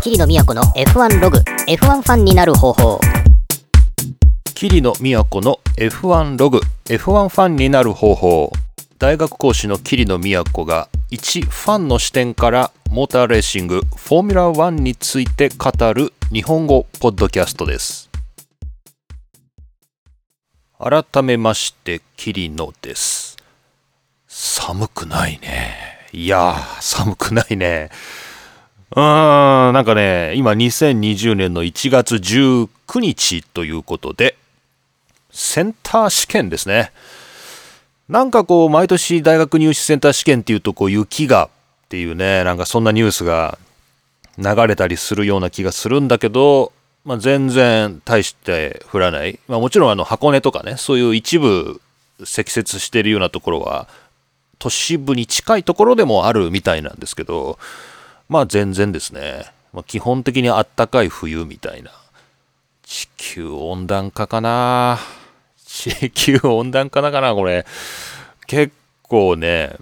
桐野都の F1 ログ F1 ファンになる方法。桐野都の F1 ログ F1 ファンになる方法。大学講師の桐野都が一ファンの視点からモーターレーシングフォーミュラー1について語る日本語ポッドキャストです。改めまして桐野です。寒くないね。いやー寒くないね。うんなんかね今2020年の1月19日ということでセンター試験ですね。なんかこう、毎年大学入試センター試験っていうと、こう、雪がっていうね、なんかそんなニュースが流れたりするような気がするんだけど、まあ、全然大して降らない。まあ、もちろんあの箱根とかね、そういう一部積雪してるようなところは、都市部に近いところでもあるみたいなんですけど、まあ全然ですね。まあ、基本的にあったかい冬みたいな。地球温暖化かな地球温暖化だかなこれ。結構ね、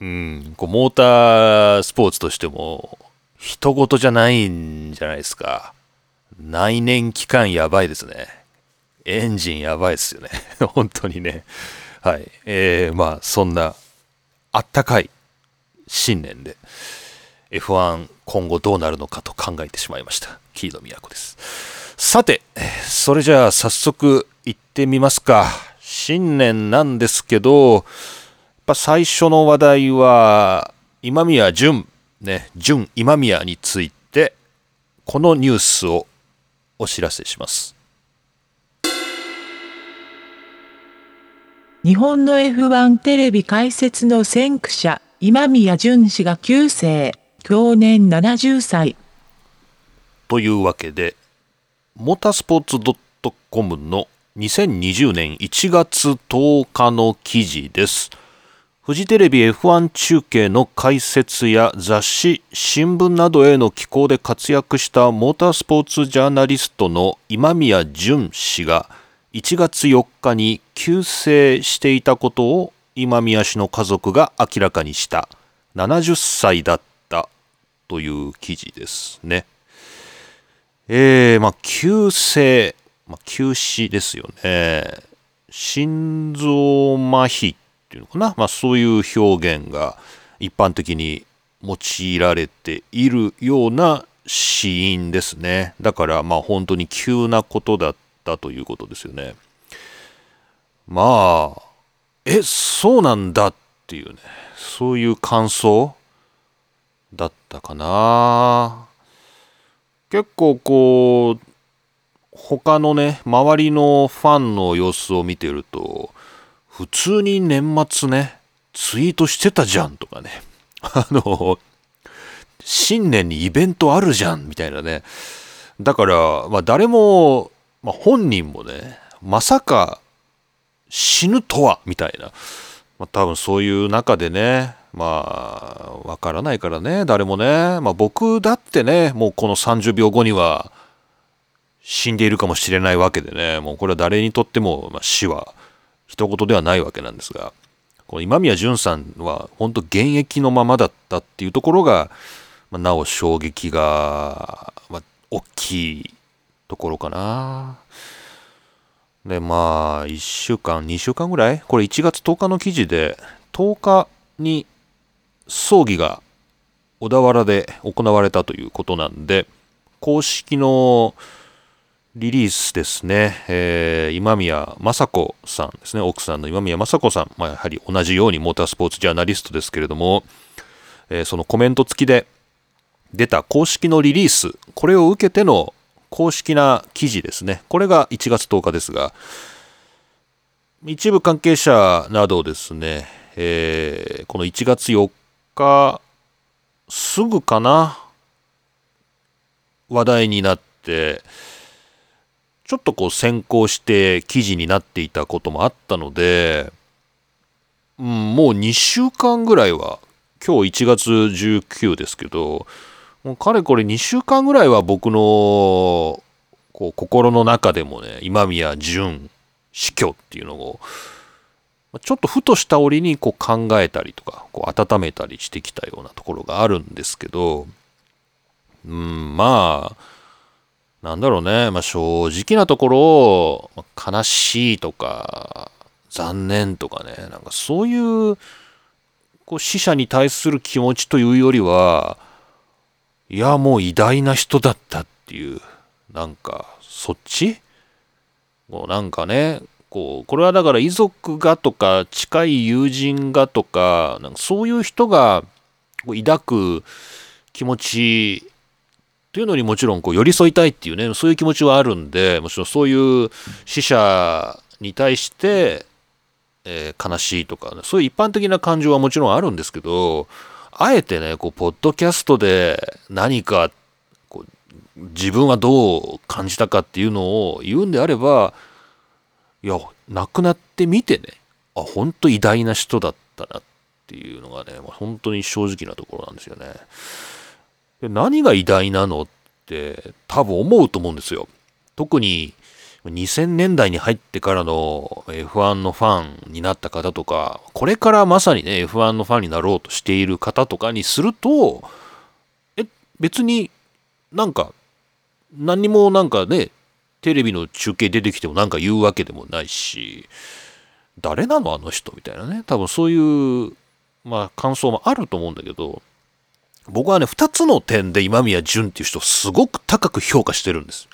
うん、こうモータースポーツとしても、人事じゃないんじゃないですか。内燃期間やばいですね。エンジンやばいですよね。本当にね。はい。えー、まあ、そんな、あったかい新年で、F1 今後どうなるのかと考えてしまいました。キード都です。さて、それじゃあ早速行ってみますか。新年なんですけど、やっぱ最初の話題は、今宮淳、ね、淳今宮について、このニュースをお知らせします。日本の F1 テレビ解説の先駆者、今宮淳氏が急世、去年70歳。というわけで、モータースポーツ .com の2020年1月10日の記事です。フジテレビ F1 中継の解説や雑誌、新聞などへの寄稿で活躍したモータースポーツジャーナリストの今宮淳氏が1月4日に急逝していたことを今宮氏の家族が明らかにした70歳だったという記事ですね。えー、まあ、急性、まあ、休止ですよね。心臓麻痺っていうのかな。まあ、そういう表現が一般的に用いられているような死因ですね。だから、まあ、本当に急なことだったということですよね。まあ、え、そうなんだっていうね、そういう感想だったかな。結構こう他のね周りのファンの様子を見てると普通に年末ねツイートしてたじゃんとかね。あの新年にイベントあるじゃんみたいなね。だから、まあ、誰も、まあ、本人もねまさか死ぬとはみたいな、まあ、多分そういう中でねまあ、わからないからね、誰もね。まあ僕だってね、もうこの30秒後には死んでいるかもしれないわけでね、もうこれは誰にとっても、まあ、死は一言ではないわけなんですが、この今宮淳さんは本当現役のままだったっていうところが、まあ、なお衝撃が、まあ、大きいところかな。で、まあ、1週間、2週間ぐらい？これ1月10日の記事で、10日に葬儀が小田原で行われたということなんで、公式のリリースですね、えー、今宮雅子さんですね、奥さんの今宮雅子さん、まあ、やはり同じようにモータースポーツジャーナリストですけれども、えー、そのコメント付きで出た公式のリリース、これを受けての公式な記事ですね、これが1月10日ですが、一部関係者などですね、えー、この1月4日すぐかな？話題になってちょっとこう先行して記事になっていたこともあったので、うん、もう2週間ぐらいは今日1月19ですけどもうかれこれ2週間ぐらいは僕のこう心の中でもね今宮淳死去っていうのをちょっとふとした折にこう考えたりとか、こう温めたりしてきたようなところがあるんですけど、うん、まあ、なんだろうね、まあ、正直なところ、ま悲しいとか、残念とかね、なんかそういう、こう死者に対する気持ちというよりは、いや、もう偉大な人だったっていう、なんか、そっち？こうなんかね、こう、これはだから遺族がとか、近い友人がとか、なんかそういう人が抱く気持ちというのにもちろんこう寄り添いたいっていうね、そういう気持ちはあるんで、もちろんそういう死者に対して、えー悲しいとか、ね、そういう一般的な感情はもちろんあるんですけど、あえてね、こう、ポッドキャストで何か、こう、自分はどう感じたかっていうのを言うんであれば、いや、亡くなってみてね、あ、本当偉大な人だったなっていうのがね、まあ、本当に正直なところなんですよね。で何が偉大なのって多分思うと思うんですよ。特に2000年代に入ってからの F1 のファンになった方とか、これからまさにね、F1 のファンになろうとしている方とかにすると、え、別になんか、何にもなんかね、テレビの中継出てきてもなんか言うわけでもないし、誰なのあの人みたいなね。多分そういう、まあ感想もあると思うんだけど、僕はね、二つの点で今宮淳っていう人をすごく高く評価してるんです。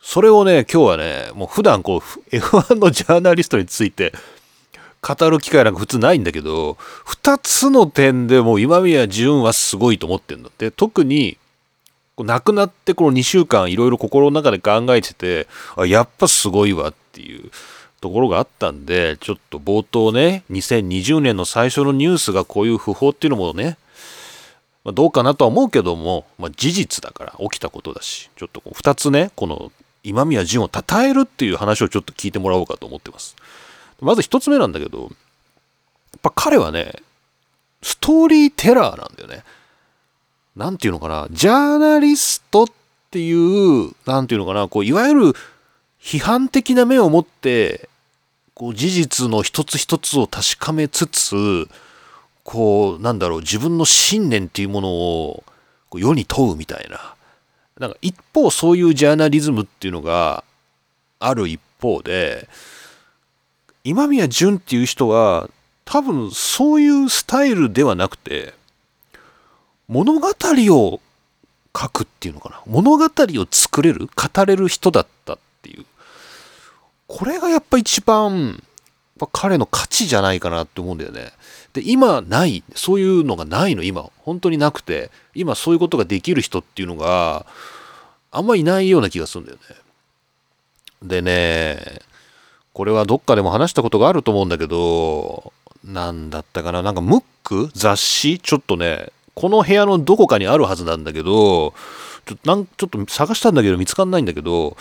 それをね、今日はね、もう普段こう、F1 のジャーナリストについて語る機会なんか普通ないんだけど、二つの点でもう今宮淳はすごいと思ってるんだって。特に、亡くなってこの2週間いろいろ心の中で考えてて、あ、やっぱすごいわっていうところがあったんで、ちょっと冒頭ね、2020年の最初のニュースがこういう訃報っていうのもね、まあ、どうかなとは思うけども、まあ、事実だから起きたことだし、ちょっとこう2つね、この今宮淳を称えるっていう話をちょっと聞いてもらおうかと思ってます。まず1つ目なんだけど、やっぱ彼はね、ストーリーテラーなんだよね。なんていうのかな、ジャーナリストっていう、なんていうのかな、こう、いわゆる批判的な目を持って、こう、事実の一つ一つを確かめつつ、こう、なんだろう、自分の信念っていうものをこう世に問うみたいな。なんか一方そういうジャーナリズムっていうのがある一方で、今宮淳っていう人は多分そういうスタイルではなくて、物語を書くっていうのかな？物語を作れる、語れる人だったっていう。これがやっぱ一番、彼の価値じゃないかなって思うんだよね。で、今ない、そういうのがないの、今。本当になくて、今そういうことができる人っていうのがあんまいないような気がするんだよね。でね、これはどっかでも話したことがあると思うんだけど、なんだったかな、なんかムック？雑誌？ちょっとね、この部屋のどこかにあるはずなんだけど、ちょなんちょっと探したんだけど見つかんないんだけど、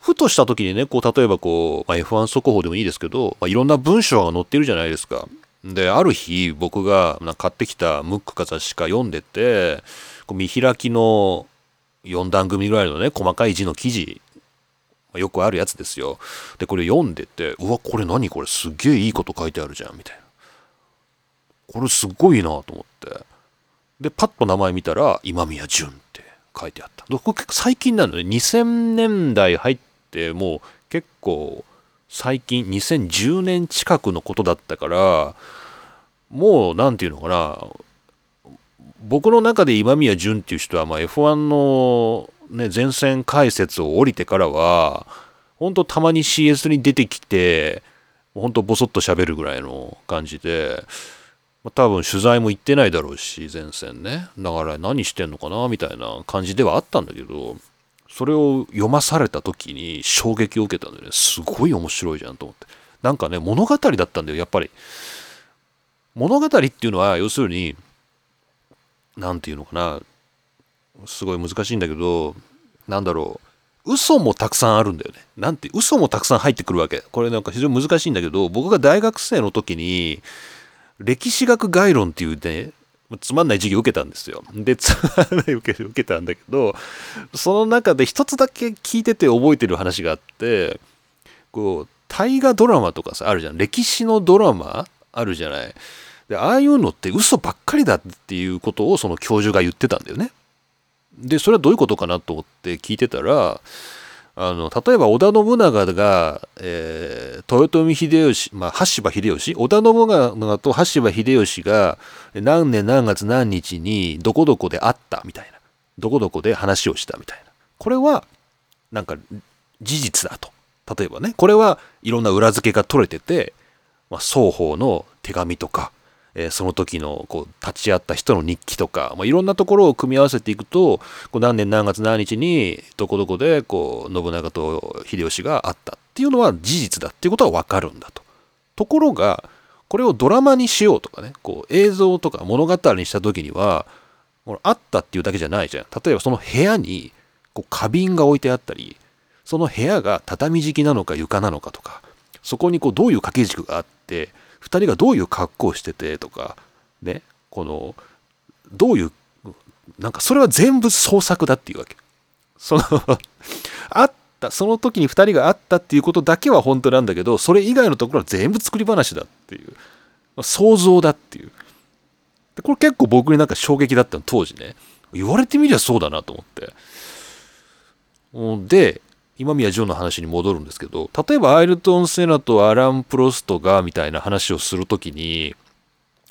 ふとした時にね、こう例えばこう、まあ、F1 速報でもいいですけど、まあ、いろんな文章が載ってるじゃないですか。で、ある日僕が買ってきたムックか雑誌か読んでて、こう見開きの4段組ぐらいのね、細かい字の記事、まあよくあるやつですよ。で、これ読んでて、うわ、これ何これ？すっげえいいこと書いてあるじゃん、みたいな。これすっごいなと思って。で、パッと名前見たら、今宮淳って書いてあった。これ結構最近なのね。2000年代入って、もう結構最近、2010年近くのことだったから、もう、なんていうのかな、僕の中で今宮淳っていう人は、まあ、F1 の、ね、前線解説を降りてからは、本当たまに CS に出てきて、本当ボソッと喋るぐらいの感じで、ま、多分取材も行ってないだろうし、前線ね。だから何してんのかなみたいな感じではあったんだけど、それを読まされた時に衝撃を受けたんでね、すごい面白いじゃんと思って。なんかね、物語だったんだよ、やっぱり。物語っていうのは、要するに、なんていうのかな、すごい難しいんだけど、なんだろう、嘘もたくさんあるんだよね。なんて、嘘もたくさん入ってくるわけ。これなんか非常に難しいんだけど、僕が大学生の時に、歴史学概論っていうね、つまんない授業受けたんですよ。で、つまんない受け受けたんだけど、その中で一つだけ聞いてて覚えてる話があって、こう、大河ドラマとかさ、あるじゃん。歴史のドラマあるじゃない。で、ああいうのって嘘ばっかりだっていうことをその教授が言ってたんだよね。でそれはどういうことかなと思って聞いてたらあの例えば織田信長が、えー、豊臣秀吉、まあ、羽柴秀吉織田信長と羽柴秀吉が何年何月何日にどこどこで会ったみたいな。どこどこで話をしたみたいな。これはなんか事実だと。例えばね。これはいろんな裏付けが取れてて、まあ、双方の手紙とかえー、その時のこう立ち会った人の日記とか、まあ、いろんなところを組み合わせていくとこう何年何月何日にどこどこでこう信長と秀吉があったっていうのは事実だっていうことは分かるんだと。ところがこれをドラマにしようとかねこう映像とか物語にした時にはあったっていうだけじゃないじゃん。例えばその部屋にこう花瓶が置いてあったりその部屋が畳敷きなのか床なのかとかそこにこうどういう掛け軸があって2人がどういう格好をしててとかねこのどういうなんかそれは全部創作だっていうわけ。そのあったその時に2人があったっていうことだけは本当なんだけどそれ以外のところは全部作り話だっていう想像だっていう。でこれ結構僕になんか衝撃だったの当時ね。言われてみりゃそうだなと思って。で今宮ジョンの話に戻るんですけど例えばアイルトン・セナとアラン・プロストがみたいな話をするときに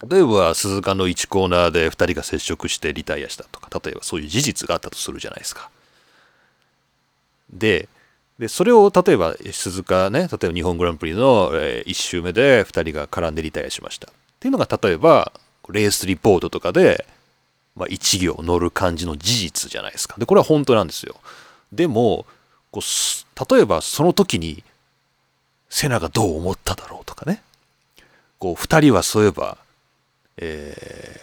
例えば鈴鹿の1コーナーで2人が接触してリタイアしたとか例えばそういう事実があったとするじゃないですか。ででそれを例えば鈴鹿ね例えば日本グランプリの1周目で2人が絡んでリタイアしました。っていうのが例えばレースリポートとかで、まあ、1行乗る感じの事実じゃないですか。でこれは本当なんですよ。でもこう例えばその時にセナがどう思っただろうとかね。こう2人はそういえば、え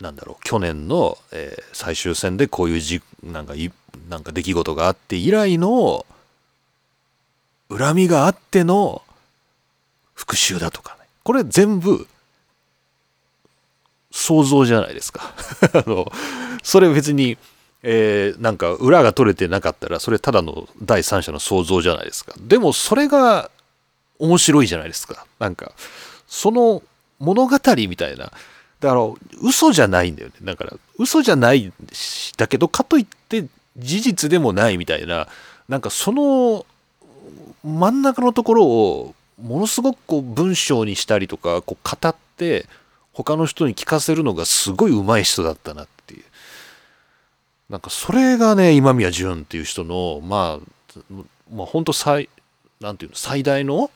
ー、なんだろう去年の、えー、最終戦でこういうじなんかいなんか出来事があって以来の恨みがあっての復讐だとかね。これ全部想像じゃないですか。あのそれ別にえー、なんか裏が取れてなかったらそれただの第三者の想像じゃないですか。でもそれが面白いじゃないですか。なんかその物語みたいな。だから嘘じゃないんだよね。だから嘘じゃないだけどかといって事実でもないみたいな。なんかその真ん中のところをものすごくこう文章にしたりとかこう語って他の人に聞かせるのがすごい上手い人だったなってなんかそれがね今宮純っていう人のまあまあ本当最なんていうの最大の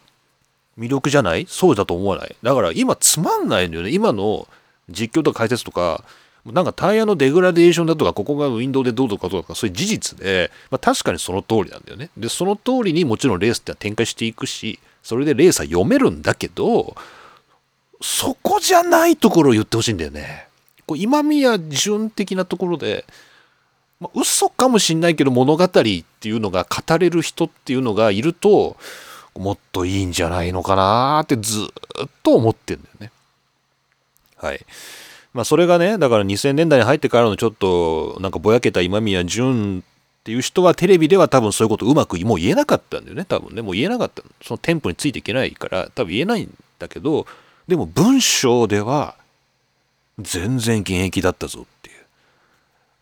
魅力じゃない？そうだと思わない？だから今つまんないんだよね。今の実況とか解説とかなんかタイヤのデグラデーションだとかここがウィンドウでどうとかとかそういう事実で、まあ、確かにその通りなんだよね。でその通りにもちろんレースって展開していくしそれでレースは読めるんだけどそこじゃないところを言ってほしいんだよね。こう今宮純的なところでまあ、嘘かもしんないけど物語っていうのが語れる人っていうのがいるともっといいんじゃないのかなってずっと思ってんだよね。はい。まあそれがね、だから2000年代に入ってからのちょっとなんかぼやけた今宮純っていう人はテレビでは多分そういうことうまくもう言えなかったんだよね、多分ね。もう言えなかった。そのテンポについていけないから多分言えないんだけど、でも文章では全然現役だったぞ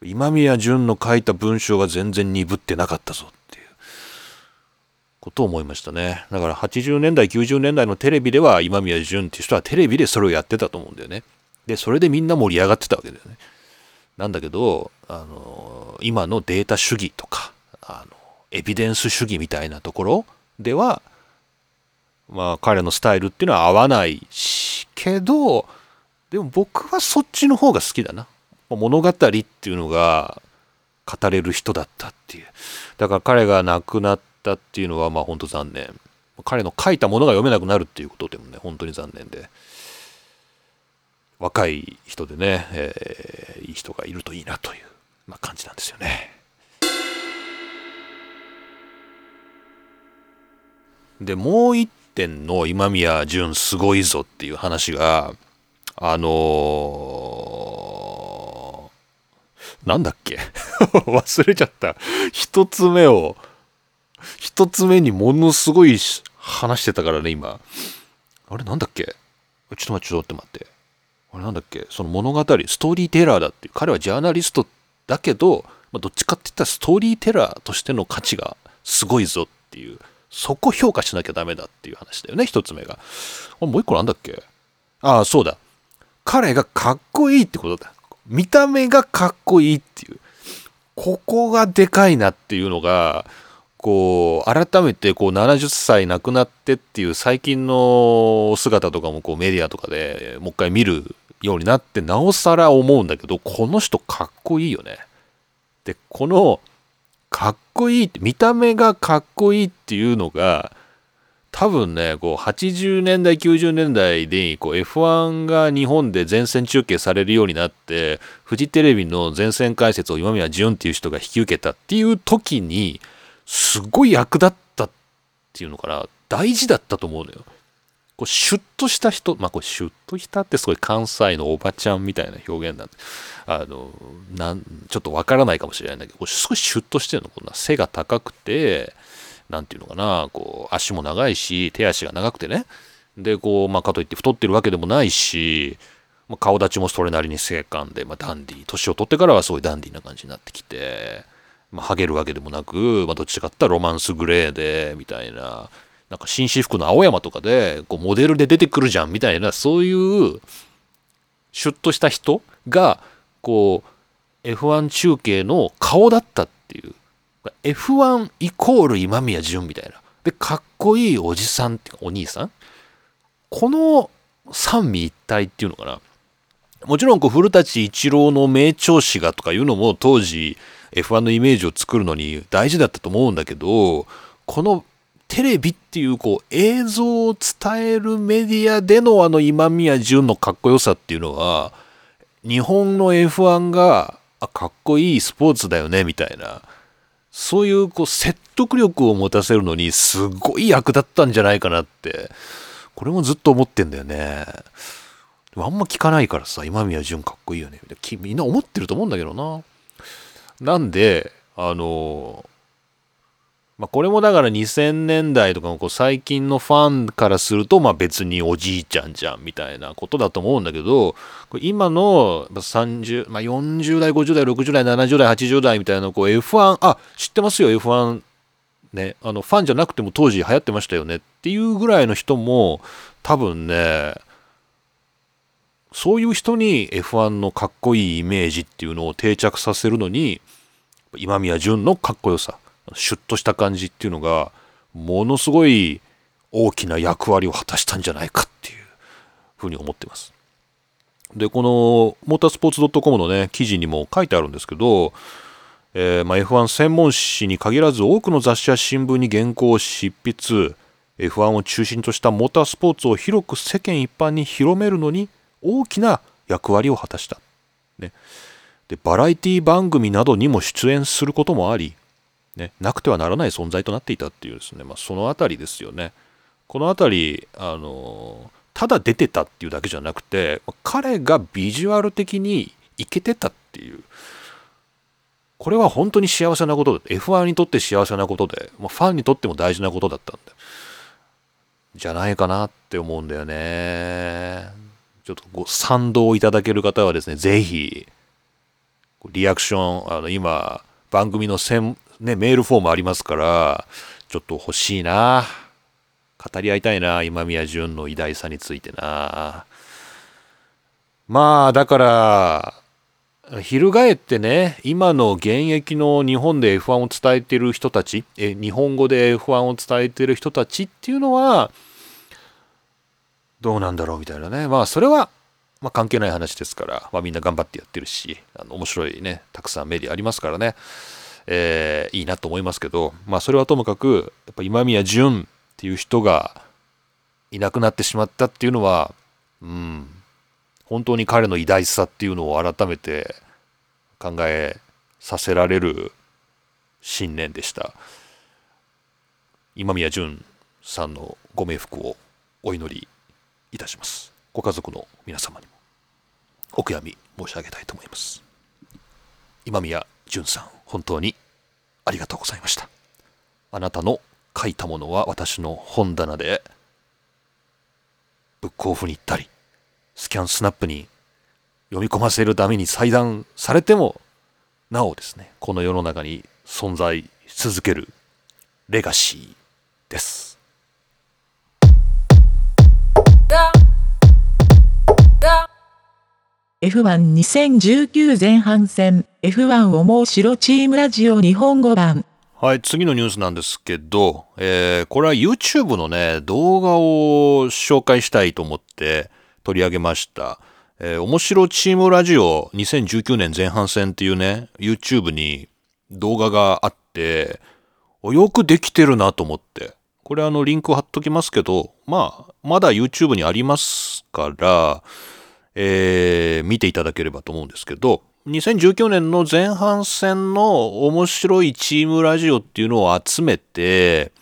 今宮純の書いた文章は全然鈍ってなかったぞっていうことを思いましたね。だから80年代、90年代のテレビでは今宮純っていう人はテレビでそれをやってたと思うんだよね。で、それでみんな盛り上がってたわけだよね。なんだけど、あの、今のデータ主義とか、あの、エビデンス主義みたいなところでは、まあ彼のスタイルっていうのは合わないし、けど、でも僕はそっちの方が好きだな。物語っていうのが語れる人だったっていう。だから彼が亡くなったっていうのはまあ本当残念。彼の書いたものが読めなくなるっていうことでもね、本当に残念で。若い人でね、えー、いい人がいるといいなという、まあ、感じなんですよね。で、もう一点の今宮純すごいぞっていう話が、あのーなんだっけ？忘れちゃった。一つ目を、一つ目にものすごい話してたからね、今。あれなんだっけ？ちょっと待って、ちょっと待って。あれなんだっけ？その物語、ストーリーテラーだって。彼はジャーナリストだけど、まあ、どっちかって言ったらストーリーテラーとしての価値がすごいぞっていうそこ評価しなきゃダメだっていう話だよね一つ目がもう一個なんだっけ？ああそうだ彼がかっこいいってことだ見た目がかっこいいっていうここがでかいなっていうのがこう改めてこう70歳亡くなってっていう最近の姿とかもこうメディアとかでもう一回見るようになってなおさら思うんだけどこの人かっこいいよね。でこのかっこいいって見た目がかっこいいっていうのが多分ねこう80年代90年代でこう F1 が日本で全線中継されるようになってフジテレビの全線解説を今宮淳っていう人が引き受けたっていう時にすごい役立ったっていうのかな大事だったと思うのよ。こうシュッとした人まあこれシュッとしたってすごい関西のおばちゃんみたいな表現なんであのなんちょっとわからないかもしれないんだけどすごいシュッとしてるのこんな背が高くて何て言うのかなこう足も長いし手足が長くてね。でこうまあかといって太ってるわけでもないしまあ、顔立ちもそれなりに精悍で、まあ、ダンディ年を取ってからはすごいうダンディーな感じになってきてまあ、ハゲるわけでもなく、まあ、どっちかってロマンスグレーで、みたいな、なんか紳士服の青山とかで、こう、モデルで出てくるじゃん、みたいな、そういう、シュッとした人が、こう、F1 中継の顔だったっていう。F1 イコール今宮淳みたいな。で、かっこいいおじさんっていうか、お兄さんこの三位一体っていうのかな。もちろん、古舘一郎の名調子がとかいうのも当時、F1 のイメージを作るのに大事だったと思うんだけど、このテレビっていうこう映像を伝えるメディアでのあの今宮淳のかっこよさっていうのは、日本の F1 があかっこいいスポーツだよねみたいな、そういうこう説得力を持たせるのにすごい役立ったんじゃないかなって、これもずっと思ってんだよね。あんま聞かないからさ、今宮淳かっこいいよね。みんな思ってると思うんだけどな。なんで、あの、まあ、これもだから2000年代とかのこう最近のファンからすると、まあ別におじいちゃんじゃんみたいなことだと思うんだけど、今の30、まあ、40代、50代、60代、70代、80代みたいなこう F1、あ、知ってますよ F1 ね、あのファンじゃなくても当時流行ってましたよねっていうぐらいの人も多分ね、そういう人に F1 のかっこいいイメージっていうのを定着させるのに今宮淳のかっこよさ。シュッとした感じっていうのがものすごい大きな役割を果たしたんじゃないかっていうふうに思ってます。でこのモータースポーツ .com のね記事にも書いてあるんですけど、えー、まあ、F1 専門誌に限らず多くの雑誌や新聞に原稿を執筆 F1 を中心としたモータースポーツを広く世間一般に広めるのに大きな役割を果たした。ね、でバラエティ番組などにも出演することもあり、ね、なくてはならない存在となっていたっていうですね、まあ、その辺りですよね。この辺り、あのただ出てたっていうだけじゃなくて、彼がビジュアル的にいけてたっていう、これは本当に幸せなことで、F1 にとって幸せなことで、まあ、ファンにとっても大事なことだったんで、じゃないかなって思うんだよね。ちょっとご賛同いただける方はですね、ぜひ、リアクション、あの、今、番組の、ね、メールフォームありますから、ちょっと欲しいな。語り合いたいな、今宮淳の偉大さについてな。まあ、だから、翻ってね、今の現役の日本で F1 を伝えてる人たち、え日本語で F1 を伝えてる人たちっていうのは、どうなんだろうみたいなね。まあ、それは、まあ、関係ない話ですから、まあ、みんな頑張ってやってるし、あの面白いね、たくさんメディアありますからね、えー、いいなと思いますけど、まあ、それはともかく、やっぱ今宮淳っていう人がいなくなってしまったっていうのは、うん、本当に彼の偉大さっていうのを改めて考えさせられる信念でした。今宮淳さんのご冥福をお祈りいたします。ご家族の皆様にもお悔やみ申し上げたいと思います。今宮淳さん。本当にありがとうございましたあなたの書いたものは私の本棚でブックオフに行ったりスキャンスナップに読み込ませるために裁断されてもなおですねこの世の中に存在し続けるレガシーです。F12019 前半戦 F1 面白チームラジオ日本語版はい、次のニュースなんですけど、えーこれは YouTube のね、動画を紹介したいと思って取り上げました。えー面白チームラジオ2019年前半戦っていうね、YouTube に動画があって、よくできてるなと思って。これあのリンク貼っときますけど、まあ、まだ YouTube にありますから、えー見ていただければと思うんですけど、2019年の前半戦の面白いチームラジオっていうのを集めて、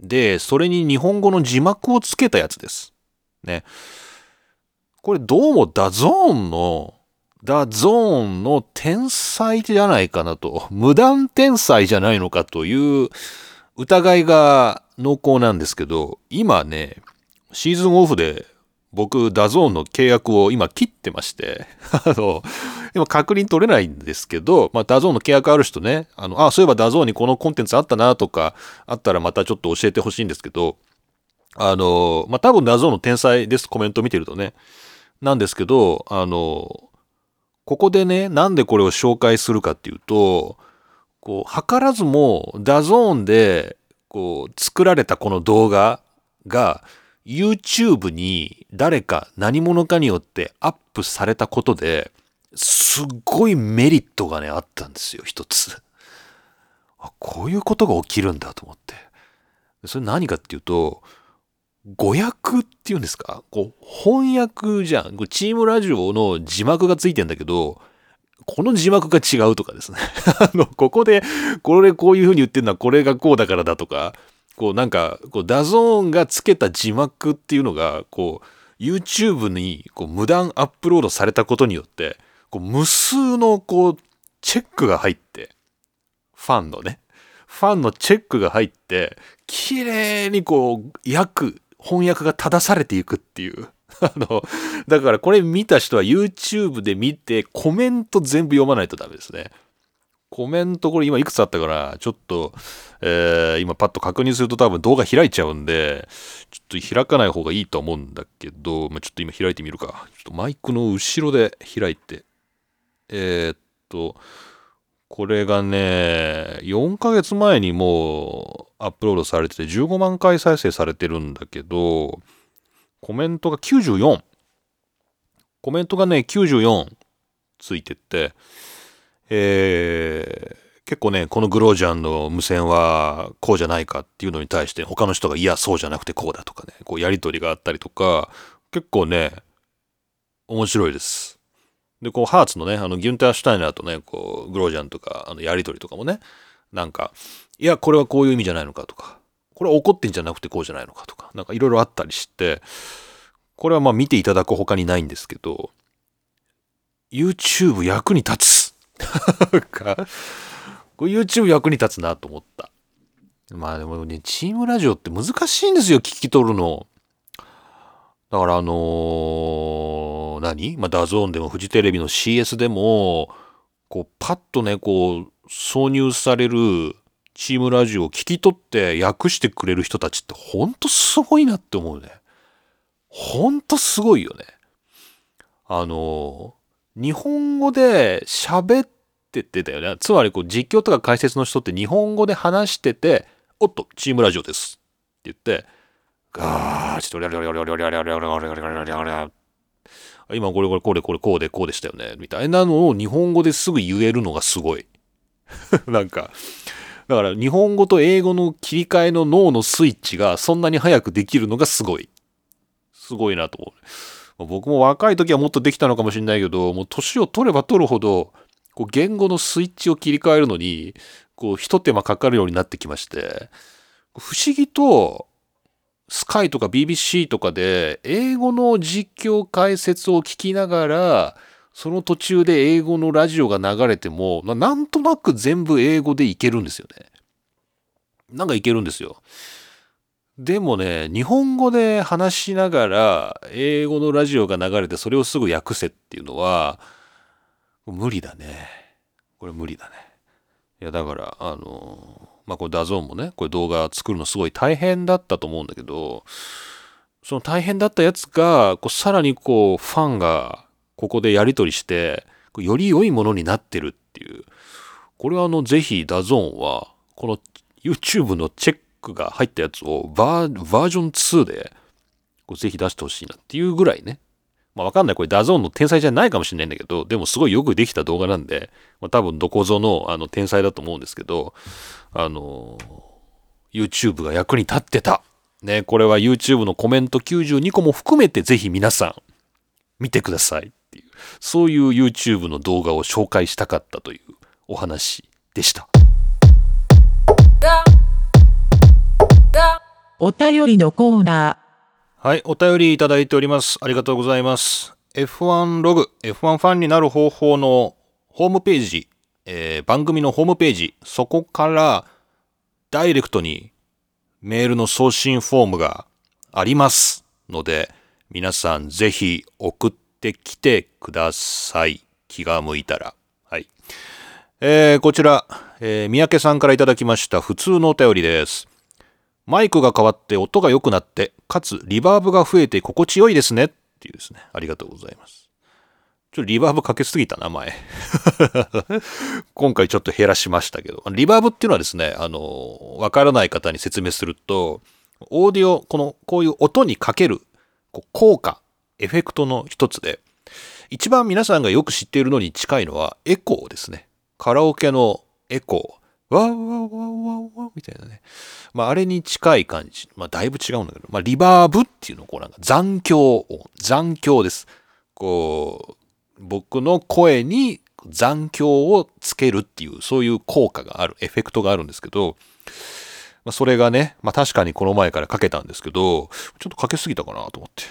で、それに日本語の字幕をつけたやつです。ね。これどうも DAZNの、 DAZNの転載じゃないかなと、無断転載じゃないのかという疑いが濃厚なんですけど、今ね、シーズンオフで僕、 DAZNの契約を今切ってまして、あの、今確認取れないんですけど、まあ、 DAZNの契約ある人ね、あの、あ、そういえば DAZNにこのコンテンツあったなとか、あったらまたちょっと教えてほしいんですけど、あの、まあ、多分 DAZNの転載です、コメント見てるとね。なんですけど、あの、ここでね、なんでこれを紹介するかっていうと、こう、図らずも DAZNで、こう、作られたこの動画が、YouTube に誰か何者かによってアップされたことで、すっごいメリットがね、あったんですよ、一つ。あ、こういうことが起きるんだと思って。それ何かっていうと、語訳っていうんですか？こう、翻訳じゃん。チームラジオの字幕がついてんだけど、この字幕が違うとかですね。あの、ここで、これこういう風に言ってるのはこれがこうだからだとか、こうなんか、こうダゾーンがつけた字幕っていうのが、こう、YouTube にこう無断アップロードされたことによって、こう無数のこう、チェックが入って、ファンのね、ファンのチェックが入って、綺麗にこう、訳、翻訳が正されていくっていう。あの、だからこれ見た人は YouTube で見てコメント全部読まないとダメですね。コメントこれ今いくつあったから、ちょっと、えー今パッと確認すると多分動画開いちゃうんで、ちょっと開かない方がいいと思うんだけど、まあ、ちょっと今開いてみるか。ちょっとマイクの後ろで開いて。えーっと、これがね、4ヶ月前にもうアップロードされてて15万回再生されてるんだけど、コメントが94。コメントがね、94ついてて、えー結構ね、このグロージャンの無線はこうじゃないかっていうのに対して他の人がいや、そうじゃなくてこうだとかね、こうやりとりがあったりとか、結構ね、面白いです。で、こう、ハーツのね、あの、ギュンター・シュタイナーとね、こう、グロージャンとか、あの、やりとりとかもね、なんか、いや、これはこういう意味じゃないのかとか、これは怒ってんじゃなくてこうじゃないのかとか、なんかいろいろあったりして、これはまあ見ていただく他にないんですけど、YouTube 役に立つ。なんか、これ YouTube 役に立つなと思った。まあでもね、チームラジオって難しいんですよ、聞き取るの。だからあのー何？まあ、ダゾーンでもフジテレビの CS でも、こう、パッとね、こう、挿入されるチームラジオを聞き取って訳してくれる人たちってほんとすごいなって思うね。ほんとすごいよね。あのー日本語で喋っててだよね。つまりこう実況とか解説の人って日本語で話してて、おっと、チームラジオですって言って、ガーッちょっとリャリャリャリャリャリャリャリャリャリャリャリャリャリャリャ今これこれこれこれこうでこうでしたよねみたいなのを日本語ですぐ言えるのがすごい。なんか、だから日本語と英語の切り替えの脳のスイッチがそんなに早くできるのがすごい。すごいなと思う。僕も若い時はもっとできたのかもしれないけど、もう年を取れば取るほど、こう言語のスイッチを切り替えるのに、こう一手間かかるようになってきまして、不思議と、スカイとか BBC とかで英語の実況解説を聞きながら、その途中で英語のラジオが流れても、なんとなく全部英語でいけるんですよね。なんかいけるんですよ。でもね、日本語で話しながら、英語のラジオが流れてそれをすぐ訳せっていうのは、無理だね。これ無理だね。いや、だから、あの、まあ、これダゾーンもね、これ動画作るのすごい大変だったと思うんだけど、その大変だったやつが、こうさらにこう、ファンがここでやり取りして、より良いものになってるっていう。これはあの、ぜひダゾーンは、この YouTube のチェックが入ったやつをバーバージョン2で、こうぜひ出してほしいなっていうぐらいね。まあわかんない。これダゾーンの転載じゃないかもしれないんだけど、でもすごいよくできた動画なんで、まあ多分どこぞのあの転載だと思うんですけど、あの、YouTube が役に立ってた。ね、これは YouTube のコメント92個も含めてぜひ皆さん見てくださいっていう、そういう YouTube の動画を紹介したかったというお話でした。お便りのコーナーはい、お便りいただいております。ありがとうございます。F1 ログ、F1 ファンになる方法のホームページ、えー番組のホームページ、そこからダイレクトにメールの送信フォームがありますので、皆さんぜひ送ってきてください。気が向いたら。はい。えーこちら、えー三宅さんからいただきました普通のお便りです。マイクが変わって音が良くなって、かつリバーブが増えて心地よいですねっていうですね。ありがとうございます。ちょっとリバーブかけすぎたな、前。今回ちょっと減らしましたけど。リバーブっていうのはですね、あの、わからない方に説明すると、オーディオ、この、こういう音にかけるこう効果、エフェクトの一つで、一番皆さんがよく知っているのに近いのはエコーですね。カラオケのエコー。わーわーわーわーわーみたいなね。まあ、あれに近い感じ。まあ、だいぶ違うんだけど、まあ、リバーブっていうのをこうなんか残響音、残響です。こう、僕の声に残響をつけるっていう、そういう効果がある、エフェクトがあるんですけど、まあ、それがね、まあ、確かにこの前からかけたんですけど、ちょっとかけすぎたかなと思って。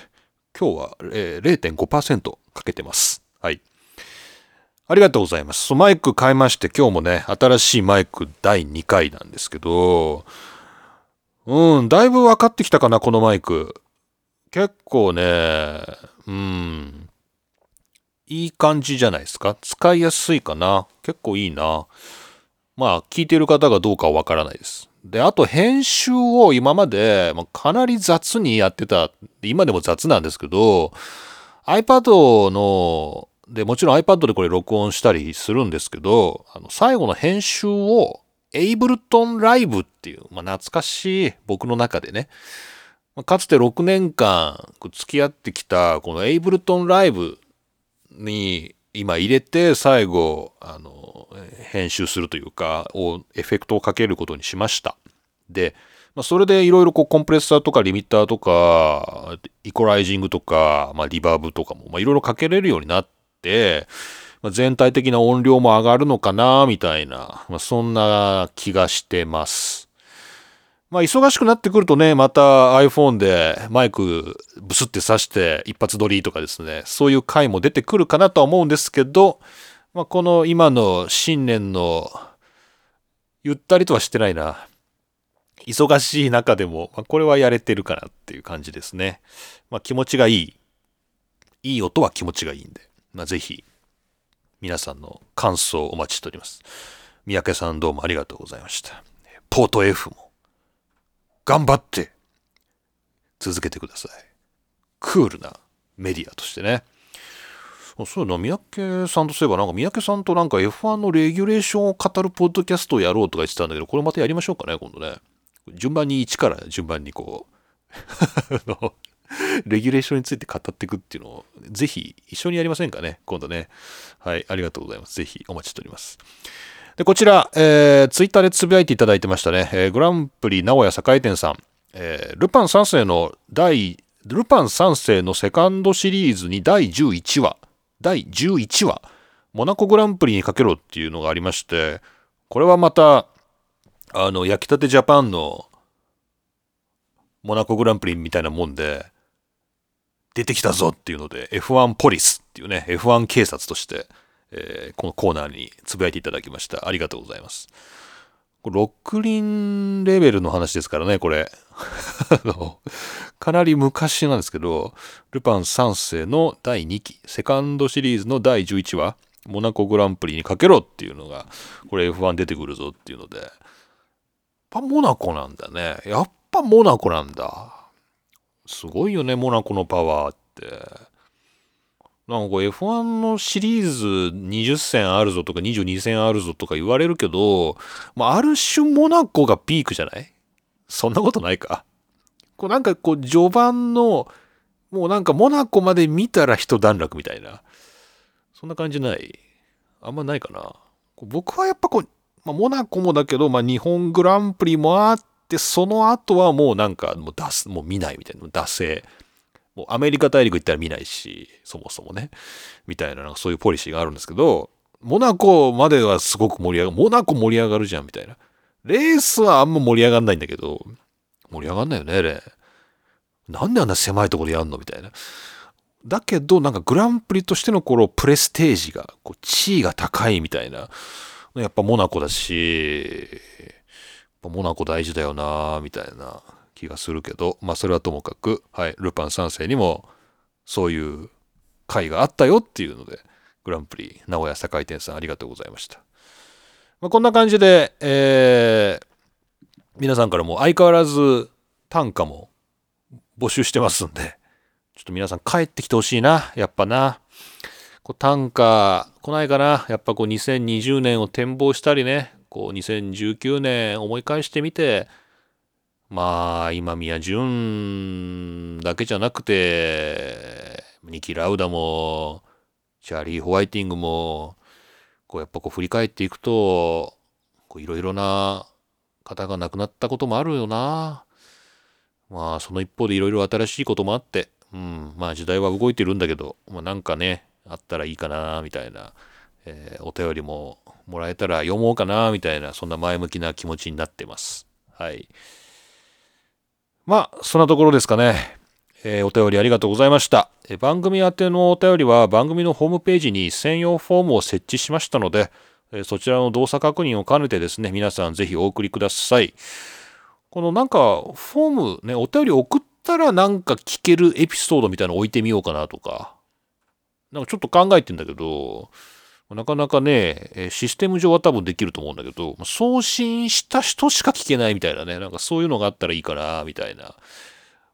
今日は、えー0.5%かけてます。はい。ありがとうございます。マイク変えまして、今日もね、新しいマイク第2回なんですけど、うん、だいぶ分かってきたかな、このマイク。結構ね、うん、いい感じじゃないですか？使いやすいかな？結構いいな。まあ、聞いてる方がどうかはわからないです。で、あと編集を今まで、まあ、かなり雑にやってた。今でも雑なんですけど、iPad の、で、もちろん iPad でこれ録音したりするんですけど、あの最後の編集を Ableton Live っていう、まあ、懐かしい僕の中でね、まあかつて6年間付き合ってきたこの Ableton Live に今入れて最後あの編集するというかをエフェクトをかけることにしました。で、まあ、それでいろいろこうコンプレッサーとかリミッターとかイコライジングとか、まあ、リバーブとかもいろいろかけれるようになって、まあ、全体的な音量も上がるのかなみたいな、まあ、そんな気がしてます。まあ忙しくなってくるとね、また iPhone でマイクブスって挿して一発撮りとかですね、そういう回も出てくるかなとは思うんですけど、まあこの今の新年のゆったりとはしてないな。忙しい中でも、まあ、これはやれてるかなっていう感じですね。まあ気持ちがいい。いい音は気持ちがいいんで、まあぜひ皆さんの感想をお待ちしております。三宅さんどうもありがとうございました。ポート F も頑張って続けてください。クールなメディアとしてね。そういうの、三宅さんとすれば、なんか三宅さんとなんか F1 のレギュレーションを語るポッドキャストをやろうとか言ってたんだけど、これまたやりましょうかね、今度ね。順番に1から順番にこう、レギュレーションについて語っていくっていうのを、ぜひ一緒にやりませんかね、今度ね。はい、ありがとうございます。ぜひお待ちしております。で、こちら、えー、ツイッターでつぶやいていただいてましたね。えーグランプリ名古屋栄店さん。えールパン三世の第、ルパン三世のセカンドシリーズに第11話、第11話、モナコグランプリにかけろっていうのがありまして、これはまた、あの、焼きたてジャパンのモナコグランプリみたいなもんで、出てきたぞっていうので、F1 ポリスっていうね、F1 警察として、えーこのコーナーにつぶやいていただきました。ありがとうございます。これロックリンレベルの話ですからね、これ。かなり昔なんですけど、ルパン三世の第2期、セカンドシリーズの第11話、モナコグランプリにかけろっていうのが、これ F1 出てくるぞっていうので、やっぱモナコなんだね。やっぱモナコなんだ。すごいよね、モナコのパワーって。なんかこう F1 のシリーズ20戦あるぞとか22戦あるぞとか言われるけど、まあ、ある種モナコがピークじゃない？そんなことないか。こうなんかこう序盤の、もうなんかモナコまで見たら一段落みたいな。そんな感じない？あんまないかな。僕はやっぱこう、まあ、モナコもだけど、まあ、日本グランプリもあって、その後はもうなんかもう出す、もう見ないみたいな。惰性。もうアメリカ大陸行ったら見ないし、そもそもね。みたいな、なんかそういうポリシーがあるんですけど、モナコまではすごく盛り上がる。モナコ盛り上がるじゃん、みたいな。レースはあんま盛り上がんないんだけど、盛り上がんないよね、あれ。なんであんな狭いところでやんのみたいな。だけど、なんかグランプリとしてのこのプレステージが、こう地位が高いみたいな。やっぱモナコだし、モナコ大事だよなみたいな気がするけど、まあそれはともかく、はい、ルパン三世にもそういう回があったよっていうので、グランプリ名古屋栄店さんありがとうございました。まあ、こんな感じで、えー、皆さんからも相変わらず短歌も募集してますんで、ちょっと皆さん帰ってきてほしいな、やっぱな。こう短歌来ないかな。やっぱこう2020年を展望したりね、こう2019年思い返してみて、まあ今宮淳だけじゃなくて、ニキ・ラウダも、チャーリー・ホワイティングも、こうやっぱこう振り返っていくと、いろいろな方が亡くなったこともあるよな。まあその一方でいろいろ新しいこともあって、うん、まあ時代は動いてるんだけど、まあなんかね、あったらいいかな、みたいな、えーお便りももらえたら読もうかな、みたいな、そんな前向きな気持ちになってます。はい。まあ、そんなところですかね。えーお便りありがとうございました。えー番組宛てのお便りは番組のホームページに専用フォームを設置しましたので、えーそちらの動作確認を兼ねてですね、皆さんぜひお送りください。このなんか、フォームね、お便り送ったらなんか聞けるエピソードみたいなの置いてみようかなとか、なんかちょっと考えてんだけど、なかなかね、システム上は多分できると思うんだけど、送信した人しか聞けないみたいなね、なんかそういうのがあったらいいかな、みたいな、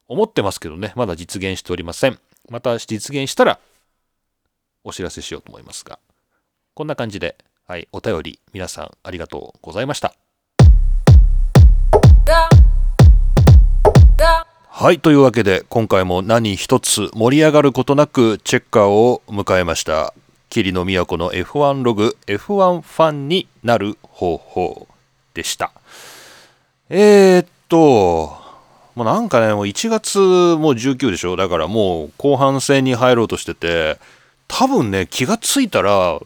思ってますけどね、まだ実現しておりません。また実現したら、お知らせしようと思いますが、こんな感じで、はい、お便り、皆さんありがとうございました。はい、というわけで、今回も何一つ盛り上がることなく、チェッカーを迎えました。霧の都の F1 ログ、F1 ファンになる方法でした。えー、っと、もうなんかね、もう1月もう19でしょ？だからもう後半戦に入ろうとしてて、多分ね、気がついたら、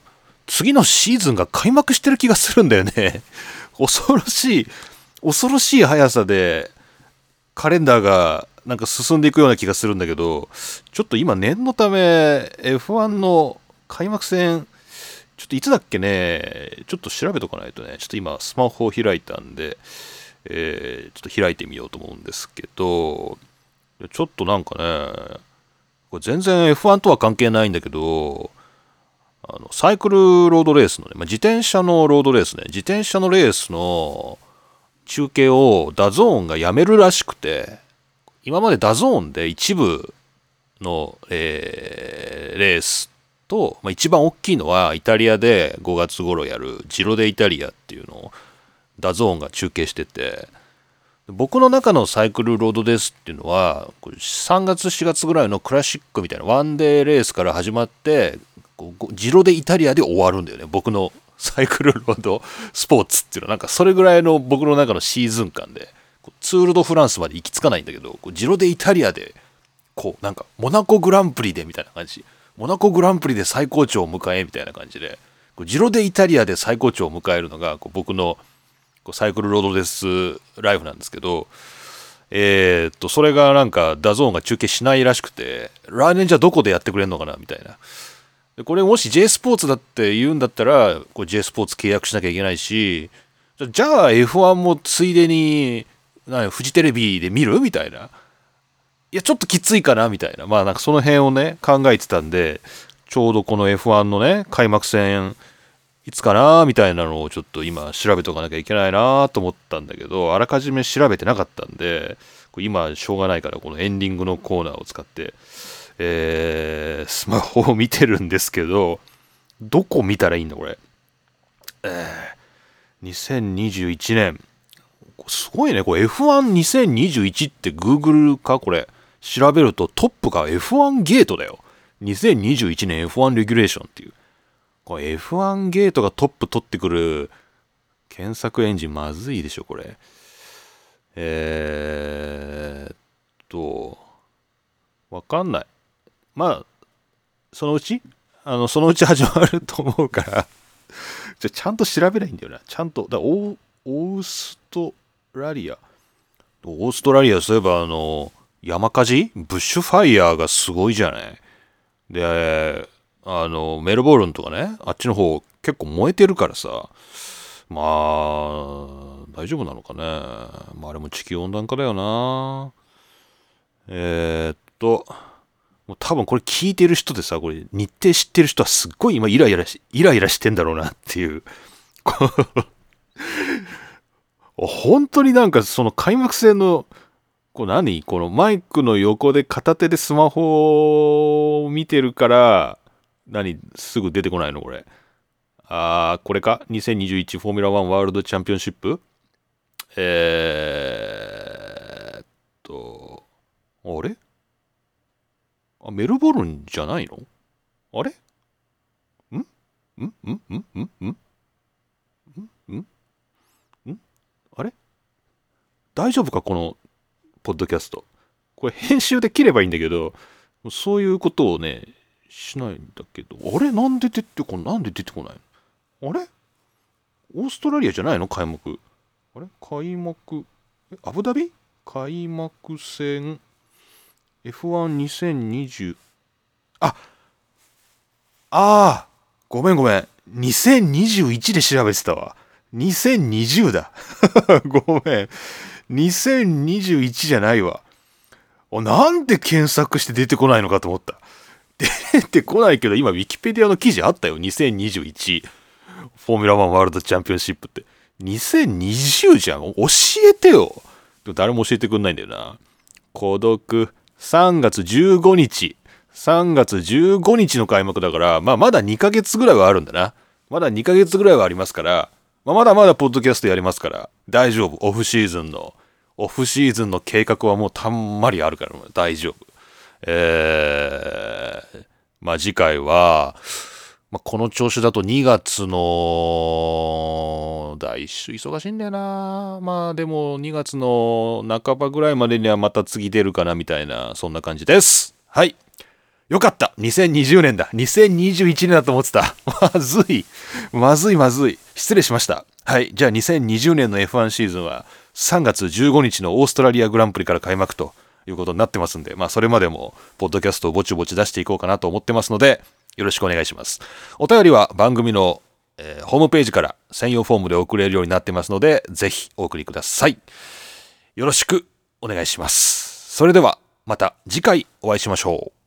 次のシーズンが開幕してる気がするんだよね。恐ろしい、恐ろしい速さで、カレンダーがなんか進んでいくような気がするんだけど、ちょっと今念のため F1 の開幕戦、ちょっといつだっけね、ちょっと調べとかないとね、ちょっと今スマホを開いたんで、えーちょっと開いてみようと思うんですけど、ちょっとなんかね、これ全然 F1 とは関係ないんだけど、あのサイクルロードレースのね、まあ、自転車のロードレースね、自転車のレースの中継をダゾーンがやめるらしくて、今までダゾーンで一部の、えーレースと、まあ、一番大きいのはイタリアで5月頃やるジロデイタリアっていうのをダゾーンが中継してて、僕の中のサイクルロードレースっていうのは、3月4月ぐらいのクラシックみたいなワンデーレースから始まって、ジロデイタリアで終わるんだよね。僕のサイクルロードスポーツっていうのは、なんかそれぐらいの僕の中のシーズン感で、ツール・ド・フランスまで行き着かないんだけど、ジロデイタリアで、こうなんかモナコグランプリでみたいな感じ。モナコグランプリで最高潮を迎えみたいな感じで、こうジロデイタリアで最高潮を迎えるのが、こう僕のこうサイクルロードレースライフなんですけど、えーっと、それがなんかダゾーンが中継しないらしくて、来年じゃどこでやってくれんのかなみたいな。でこれもし J スポーツだって言うんだったら、こう J スポーツ契約しなきゃいけないし、じゃじゃあ F1 もついでに、なフジテレビで見る？みたいな。いや、ちょっときついかなみたいな。まあなんかその辺をね、考えてたんで、ちょうどこの F1 のね、開幕戦、いつかなみたいなのをちょっと今調べとかなきゃいけないなと思ったんだけど、あらかじめ調べてなかったんで、今しょうがないからこのエンディングのコーナーを使って、えー、スマホを見てるんですけど、どこ見たらいいんだこれ？えー、2021年。すごいね。これ F12021 って Google かこれ？調べるとトップが F1 ゲートだよ。2021年 F1 レギュレーションっていう。これ F1 ゲートがトップ取ってくる検索エンジンまずいでしょ、これ。えー、っと、わかんない。まあ、そのうち？あの、そのうち始まると思うからじゃ、ちゃんと調べないんだよな。ちゃんと。だオーストラリア。オーストラリア、そういえば、あの、山火事？ブッシュファイヤーがすごいじゃないで、あの、メルボルンとかね、あっちの方結構燃えてるからさ、まあ、大丈夫なのかね。まあ、あれも地球温暖化だよな。えー、っと、もう多分これ聞いてる人でさ、これ日程知ってる人はすっごい今イライラし、イライラしてんだろうなっていう。本当になんかその開幕戦のこれ何？このマイクの横で片手でスマホを見てるから、何？すぐ出てこないの？これ。あー、これか ?2021 フォーミュラ1ワールドチャンピオンシップえーっと、あれ？あ、メルボルンじゃないの？あれ？ん？ん？ん？ん？ん？ん？ん？ん？ん？ん？あれ？大丈夫か？このポッドキャスト。これ編集で切ればいいんだけど、そういうことをね、しないんだけど、あれ？なんで出てこなんで出てこないの？あれ？オーストラリアじゃないの？開幕。あれ？開幕、え、アブダビ？開幕戦。F12020 あ！ああごめんごめん。2021で調べてたわ。2020だ。ごめん。2021じゃないわ。なんで検索して出てこないのかと思った。出てこないけど、今、ウィキペディアの記事あったよ。2021。フォーミュラ1ワールドチャンピオンシップって。2020じゃん。教えてよ。でも誰も教えてくんないんだよな。孤独。3月15日。3月15日の開幕だから、まあ、まだ2ヶ月ぐらいはあるんだな。まだ2ヶ月ぐらいはありますから、まあ、まだまだポッドキャストやりますから、大丈夫。オフシーズンのオフシーズンの計画はもうたんまりあるから大丈夫。えー、まあ次回は、まあ、この調子だと2月の第1週忙しいんだよな。まあでも2月の半ばぐらいまでにはまた次出るかなみたいな、そんな感じです。はい。よかった !2020 年だ !2021 年だと思ってた。まずい。まずいまずい。失礼しました。はい。じゃあ2020年の F1 シーズンは3月15日のオーストラリアグランプリから開幕ということになってますんで、まあそれまでもポッドキャストをぼちぼち出していこうかなと思ってますので、よろしくお願いします。お便りは番組の、えー、ホームページから専用フォームで送れるようになってますので、ぜひお送りください。よろしくお願いします。それではまた次回お会いしましょう。